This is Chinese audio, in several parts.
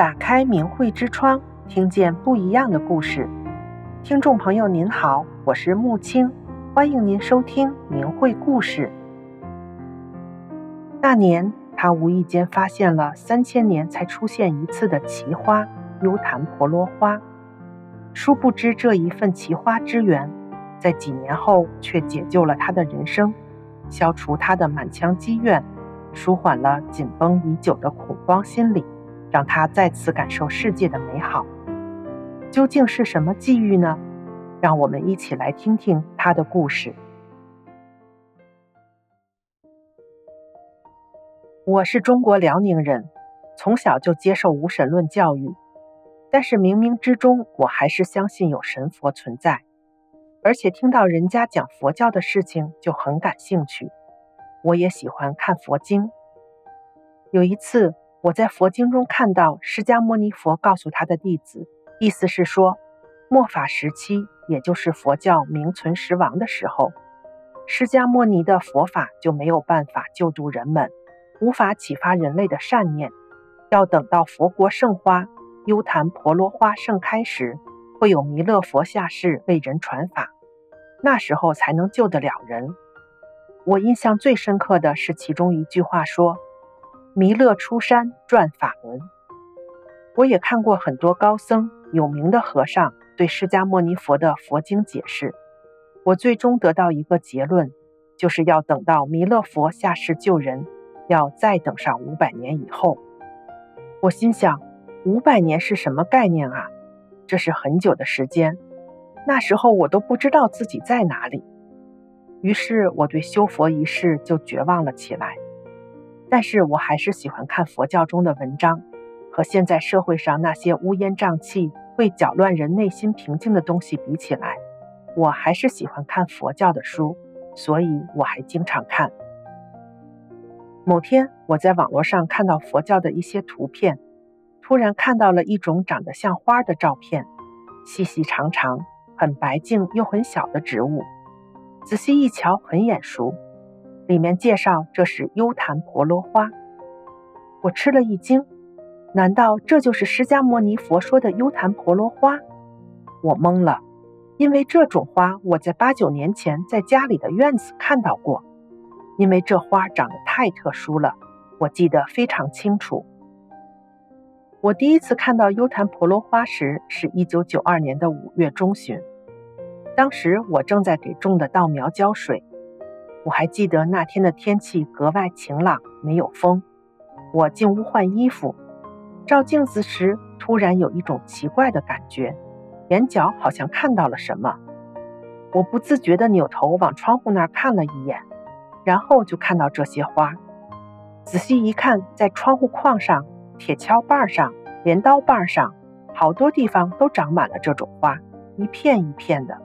打开明慧之窗，听见不一样的故事。听众朋友您好，我是木青，欢迎您收听明慧故事。那年，他无意间发现了三千年才出现一次的奇花——优昙婆罗花。殊不知，这一份奇花之缘，在几年后却解救了他的人生，消除他的满腔积怨，舒缓了紧绷已久的恐慌心理。让他再次感受世界的美好，究竟是什么际遇呢？让我们一起来听听他的故事。我是中国辽宁人，从小就接受无神论教育，但是冥冥之中，我还是相信有神佛存在，而且听到人家讲佛教的事情就很感兴趣。我也喜欢看佛经。有一次，我在佛经中看到释迦牟尼佛告诉他的弟子，意思是说，末法时期，也就是佛教名存实亡的时候，释迦牟尼的佛法就没有办法救度人们，无法启发人类的善念，要等到佛国盛花优昙婆罗花盛开时，会有弥勒佛下世为人传法，那时候才能救得了人。我印象最深刻的是其中一句话说。弥勒出山转法轮。我也看过很多高僧、有名的和尚对释迦牟尼佛的佛经解释。我最终得到一个结论，就是要等到弥勒佛下世救人，要再等上五百年以后。我心想，五百年是什么概念啊？这是很久的时间，那时候我都不知道自己在哪里。于是我对修佛一事就绝望了起来。但是我还是喜欢看佛教中的文章，和现在社会上那些乌烟瘴气、会搅乱人内心平静的东西比起来，我还是喜欢看佛教的书，所以我还经常看。某天，我在网络上看到佛教的一些图片，突然看到了一种长得像花的照片，细细长长、很白净又很小的植物，仔细一瞧，很眼熟。里面介绍这是优昙婆罗花，我吃了一惊，难道这就是释迦牟尼佛说的优昙婆罗花？我懵了，因为这种花我在八九年前在家里的院子看到过，因为这花长得太特殊了，我记得非常清楚。我第一次看到优昙婆罗花时是一九九二年的五月中旬，当时我正在给种的稻苗浇水。我还记得那天的天气格外晴朗，没有风。我进屋换衣服，照镜子时突然有一种奇怪的感觉，眼角好像看到了什么。我不自觉地扭头往窗户那儿看了一眼，然后就看到这些花。仔细一看，在窗户框上、铁锹把上、镰刀把上，好多地方都长满了这种花，一片一片的。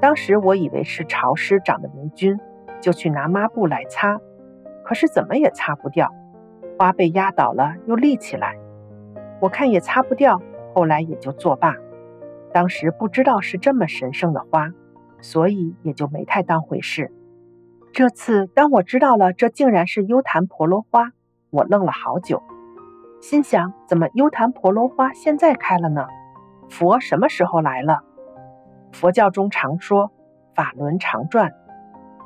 当时我以为是潮湿长的霉菌。就去拿抹布来擦，可是怎么也擦不掉，花被压倒了又立起来，我看也擦不掉，后来也就作罢。当时不知道是这么神圣的花，所以也就没太当回事。这次当我知道了这竟然是优昙婆罗花，我愣了好久，心想怎么优昙婆罗花现在开了呢？佛什么时候来了？佛教中常说法轮常转。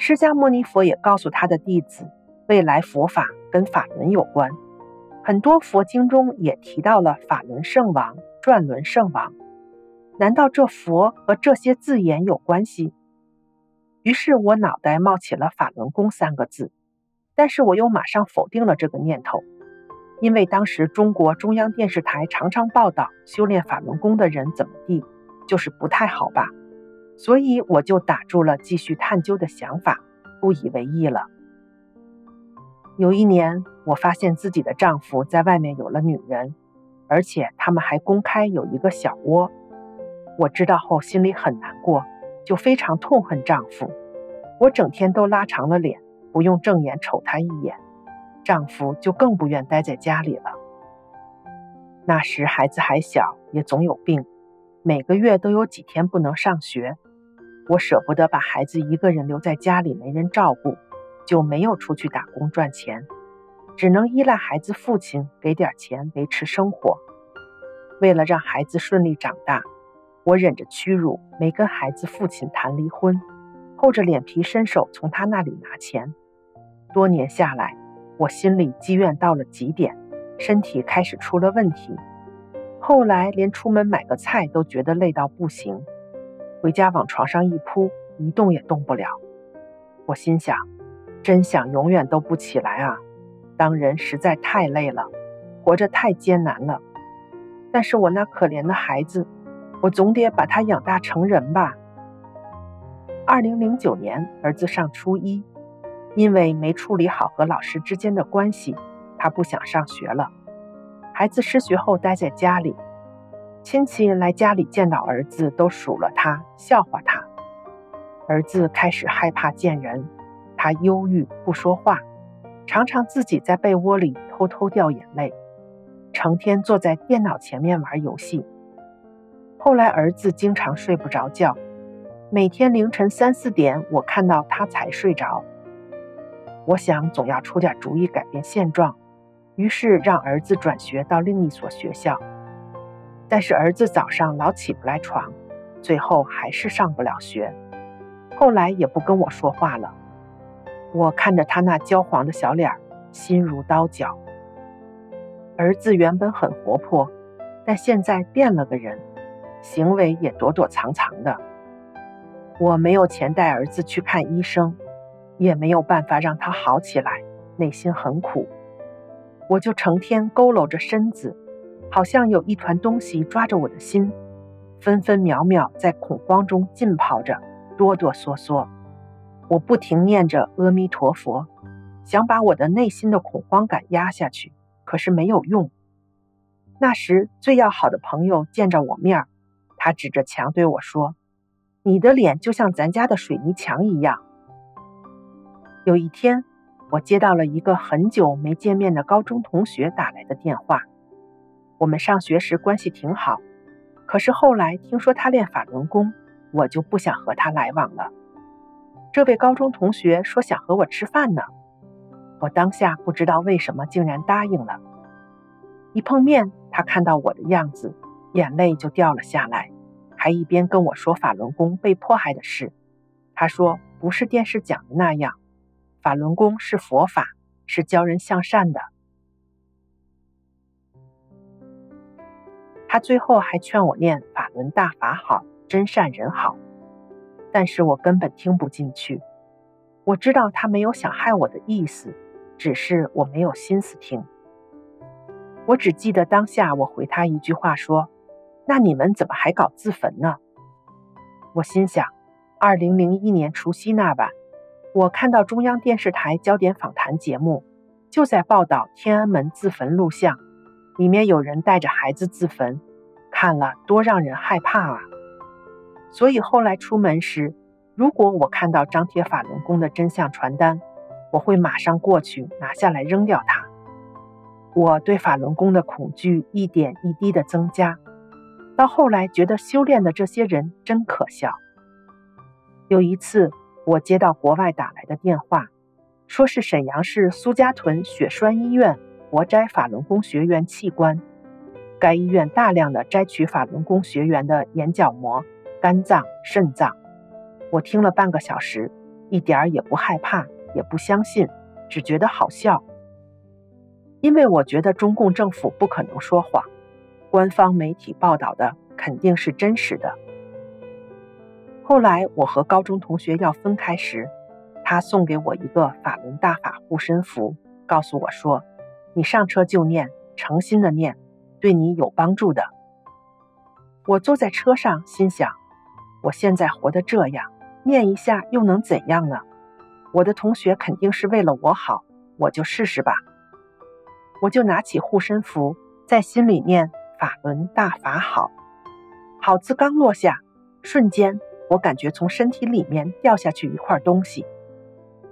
释迦牟尼佛也告诉他的弟子，未来佛法跟法轮有关，很多佛经中也提到了法轮圣王、转轮圣王。难道这佛和这些字眼有关系？于是我脑袋冒起了法轮功三个字，但是我又马上否定了这个念头，因为当时中国中央电视台常常报道修炼法轮功的人怎么地，就是不太好吧。所以我就打住了继续探究的想法，不以为意了。有一年，我发现自己的丈夫在外面有了女人，而且他们还公开有一个小窝。我知道后心里很难过，就非常痛恨丈夫。我整天都拉长了脸，不用正眼瞅他一眼，丈夫就更不愿待在家里了。那时孩子还小，也总有病，每个月都有几天不能上学。我舍不得把孩子一个人留在家里没人照顾，就没有出去打工赚钱，只能依赖孩子父亲给点钱维持生活。为了让孩子顺利长大，我忍着屈辱，没跟孩子父亲谈离婚，厚着脸皮伸手从他那里拿钱。多年下来，我心里积怨到了极点，身体开始出了问题。后来连出门买个菜都觉得累到不行，回家往床上一扑，一动也动不了。我心想，真想永远都不起来啊！当人实在太累了，活着太艰难了。但是我那可怜的孩子，我总得把他养大成人吧。二零零九年，儿子上初一，因为没处理好和老师之间的关系，他不想上学了。孩子失学后待在家里，亲戚来家里见到儿子都数落他，笑话他。儿子开始害怕见人，他忧郁不说话，常常自己在被窝里偷偷掉眼泪。成天坐在电脑前面玩游戏。后来儿子经常睡不着觉，每天凌晨三四点，我看到他才睡着。我想总要出点主意改变现状，于是让儿子转学到另一所学校。但是儿子早上老起不来床，最后还是上不了学。后来也不跟我说话了。我看着他那焦黄的小脸，心如刀绞。儿子原本很活泼，但现在变了个人，行为也躲躲藏藏的。我没有钱带儿子去看医生，也没有办法让他好起来，内心很苦。我就成天佝偻着身子，好像有一团东西抓着我的心，分分秒秒在恐慌中浸泡着，哆哆嗦嗦。我不停念着阿弥陀佛，想把我的内心的恐慌感压下去。可是没有用。那时最要好的朋友见着我面儿，他指着墙对我说：“你的脸就像咱家的水泥墙一样。”有一天，我接到了一个很久没见面的高中同学打来的电话。我们上学时关系挺好，可是后来听说他练法轮功，我就不想和他来往了。这位高中同学说想和我吃饭呢。我当下不知道为什么竟然答应了。一碰面，他看到我的样子，眼泪就掉了下来，还一边跟我说法轮功被迫害的事。他说不是电视讲的那样，法轮功是佛法，是教人向善的。他最后还劝我念法轮大法好，真善人好，但是我根本听不进去。我知道他没有想害我的意思。只是我没有心思听，我只记得当下我回他一句话说：“那你们怎么还搞自焚呢？”我心想，二零零一年除夕那晚，我看到中央电视台焦点访谈节目，就在报道天安门自焚录像，里面有人带着孩子自焚，看了多让人害怕啊！所以后来出门时，如果我看到张贴法轮功的真相传单，我会马上过去拿下来扔掉它。我对法轮功的恐惧一点一滴的增加，到后来觉得修炼的这些人真可笑。有一次，我接到国外打来的电话，说是沈阳市苏家屯血栓医院活摘法轮功学员器官，该医院大量的摘取法轮功学员的眼角膜、肝脏、肾脏。我听了半个小时，一点儿也不害怕。也不相信，只觉得好笑。因为我觉得中共政府不可能说谎，官方媒体报道的肯定是真实的。后来我和高中同学要分开时，他送给我一个法轮大法护身符，告诉我说：“你上车就念，诚心的念，对你有帮助的。”我坐在车上，心想：我现在活得这样，念一下又能怎样呢？我的同学肯定是为了我好，我就试试吧。我就拿起护身符，在心里念“法轮大法好”。好字刚落下，瞬间我感觉从身体里面掉下去一块东西。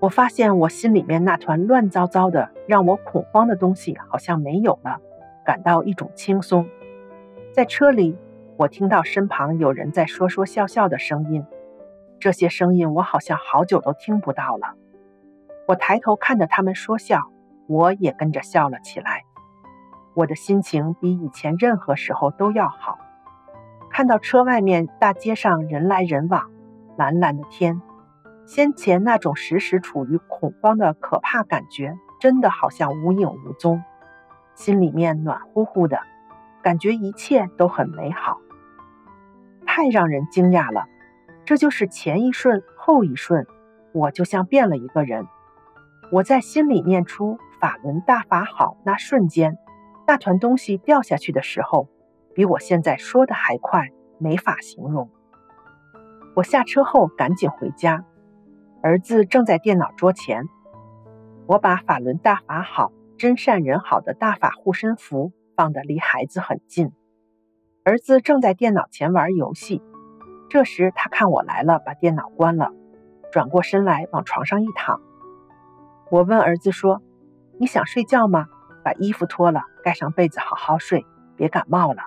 我发现我心里面那团乱糟糟的、让我恐慌的东西好像没有了，感到一种轻松。在车里，我听到身旁有人在说说笑笑的声音。这些声音我好像好久都听不到了。我抬头看着他们说笑，我也跟着笑了起来。我的心情比以前任何时候都要好。看到车外面大街上人来人往，蓝蓝的天，先前那种时时处于恐慌的可怕感觉，真的好像无影无踪，心里面暖乎乎的，感觉一切都很美好，太让人惊讶了。这就是前一瞬后一瞬，我就像变了一个人。我在心里念出“法轮大法好”那瞬间，那团东西掉下去的时候。比我现在说的还快，没法形容。我下车后赶紧回家，儿子正在电脑桌前。我把“法轮大法好，真善人好”的大法护身符放得离孩子很近。儿子正在电脑前玩游戏，这时他看我来了，把电脑关了，转过身来往床上一躺。我问儿子说：“你想睡觉吗？把衣服脱了，盖上被子，好好睡，别感冒了。”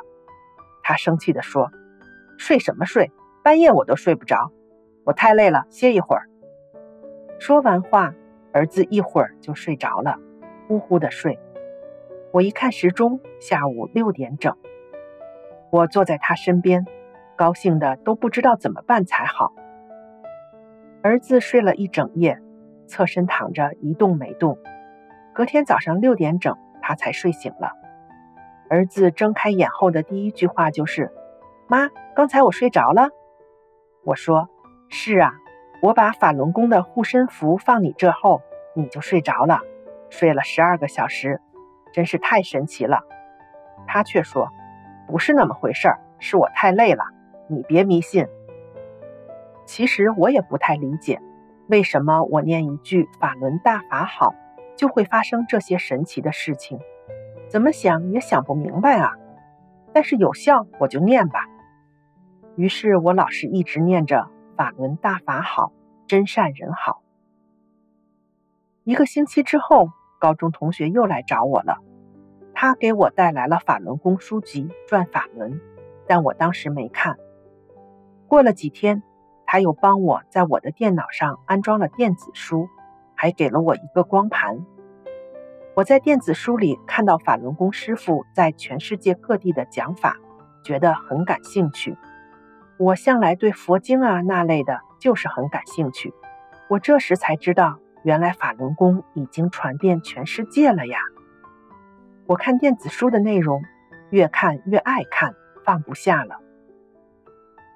他生气地说：“睡什么睡？半夜我都睡不着，我太累了，歇一会儿。”说完话，儿子一会儿就睡着了，呼呼的睡。我一看时钟，下午六点整。我坐在他身边，高兴的都不知道怎么办才好。儿子睡了一整夜，侧身躺着一动没动。隔天早上六点整，他才睡醒了。儿子睁开眼后的第一句话就是：“妈，刚才我睡着了。”我说：“是啊，我把法轮功的护身符放你这后，你就睡着了，睡了十二个小时，真是太神奇了。”他却说：“不是那么回事儿，是我太累了，你别迷信。”其实我也不太理解，为什么我念一句“法轮大法好”，就会发生这些神奇的事情。怎么想也想不明白啊！但是有效，我就念吧。于是我老是一直念着“法轮大法好，真善人好”。一个星期之后，高中同学又来找我了，他给我带来了法轮功书籍《转法轮》，但我当时没看。过了几天，他又帮我在我的电脑上安装了电子书，还给了我一个光盘。我在电子书里看到法轮功师傅在全世界各地的讲法，觉得很感兴趣。我向来对佛经啊那类的，就是很感兴趣。我这时才知道，原来法轮功已经传遍全世界了呀！我看电子书的内容，越看越爱看，放不下了。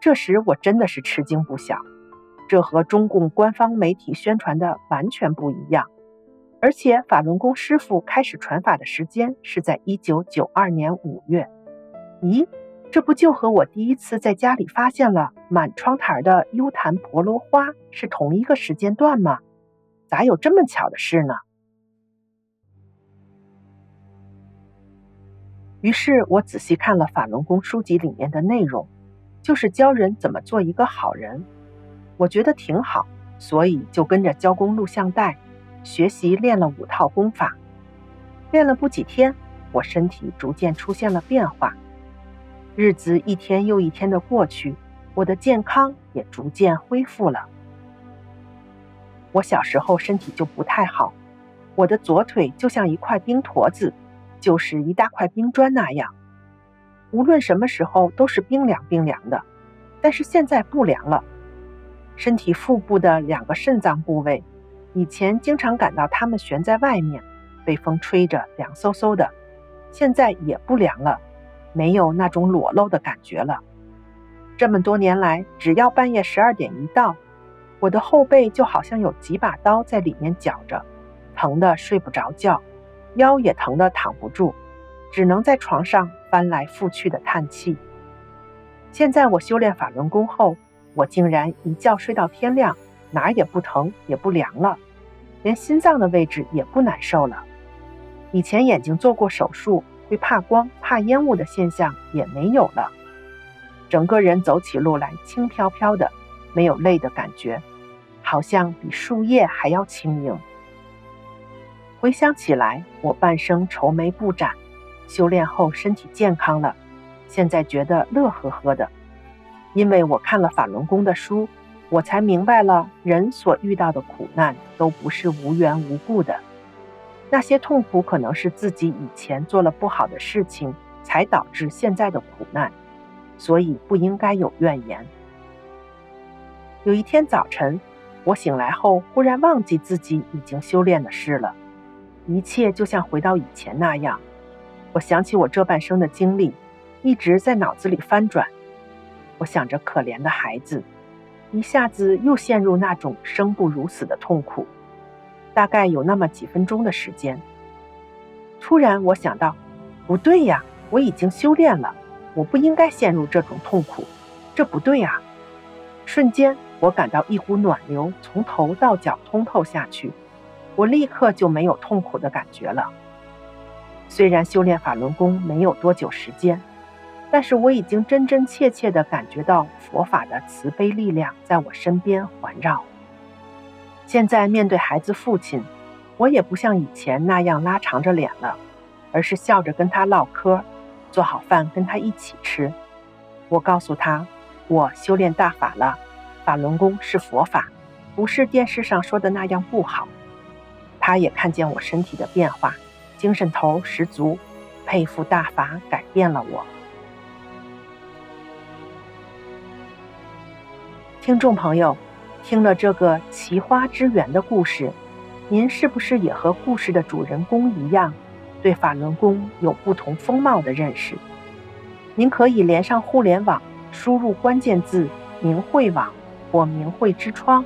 这时我真的是吃惊不小，这和中共官方媒体宣传的完全不一样。而且法轮功师傅开始传法的时间是在一九九二年五月。咦，这不就和我第一次在家里发现了满窗台的优坛婆罗花是同一个时间段吗？咋有这么巧的事呢？于是我仔细看了法轮功书籍里面的内容，就是教人怎么做一个好人。我觉得挺好，所以就跟着教工录像带。学习练了五套功法，练了不几天，我身体逐渐出现了变化。日子一天又一天的过去，我的健康也逐渐恢复了。我小时候身体就不太好，我的左腿就像一块冰坨子，就是一大块冰砖那样，无论什么时候都是冰凉冰凉的。但是现在不凉了，身体腹部的两个肾脏部位。以前经常感到它们悬在外面，被风吹着凉飕飕的，现在也不凉了，没有那种裸露的感觉了。这么多年来，只要半夜十二点一到，我的后背就好像有几把刀在里面绞着，疼得睡不着觉，腰也疼得躺不住，只能在床上翻来覆去的叹气。现在我修炼法轮功后，我竟然一觉睡到天亮，哪儿也不疼，也不凉了。连心脏的位置也不难受了，以前眼睛做过手术会怕光、怕烟雾的现象也没有了，整个人走起路来轻飘飘的，没有累的感觉，好像比树叶还要轻盈。回想起来，我半生愁眉不展，修炼后身体健康了，现在觉得乐呵呵的，因为我看了法轮功的书。我才明白了，人所遇到的苦难都不是无缘无故的。那些痛苦可能是自己以前做了不好的事情，才导致现在的苦难，所以不应该有怨言。有一天早晨，我醒来后忽然忘记自己已经修炼的事了，一切就像回到以前那样。我想起我这半生的经历，一直在脑子里翻转。我想着可怜的孩子，一下子又陷入那种生不如死的痛苦。大概有那么几分钟的时间，突然我想到，不对呀，我已经修炼了，我不应该陷入这种痛苦，这不对啊！瞬间，我感到一股暖流从头到脚通透下去，我立刻就没有痛苦的感觉了。虽然修炼法轮功没有多久时间，但是我已经真真切切地感觉到佛法的慈悲力量在我身边环绕。现在面对孩子父亲，我也不像以前那样拉长着脸了，而是笑着跟他唠嗑，做好饭跟他一起吃。我告诉他，我修炼大法了，法轮功是佛法，不是电视上说的那样不好。他也看见我身体的变化，精神头十足，佩服大法改变了我。听众朋友。听了这个奇花之缘的故事，您是不是也和故事的主人公一样，对法轮功有不同风貌的认识？您可以连上互联网，输入关键字“明慧网”或“明慧之窗”，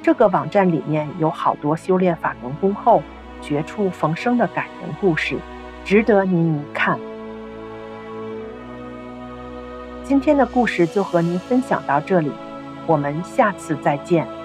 这个网站里面有好多修炼法轮功后绝处逢生的感人故事，值得您一看。今天的故事就和您分享到这里。我们下次再见。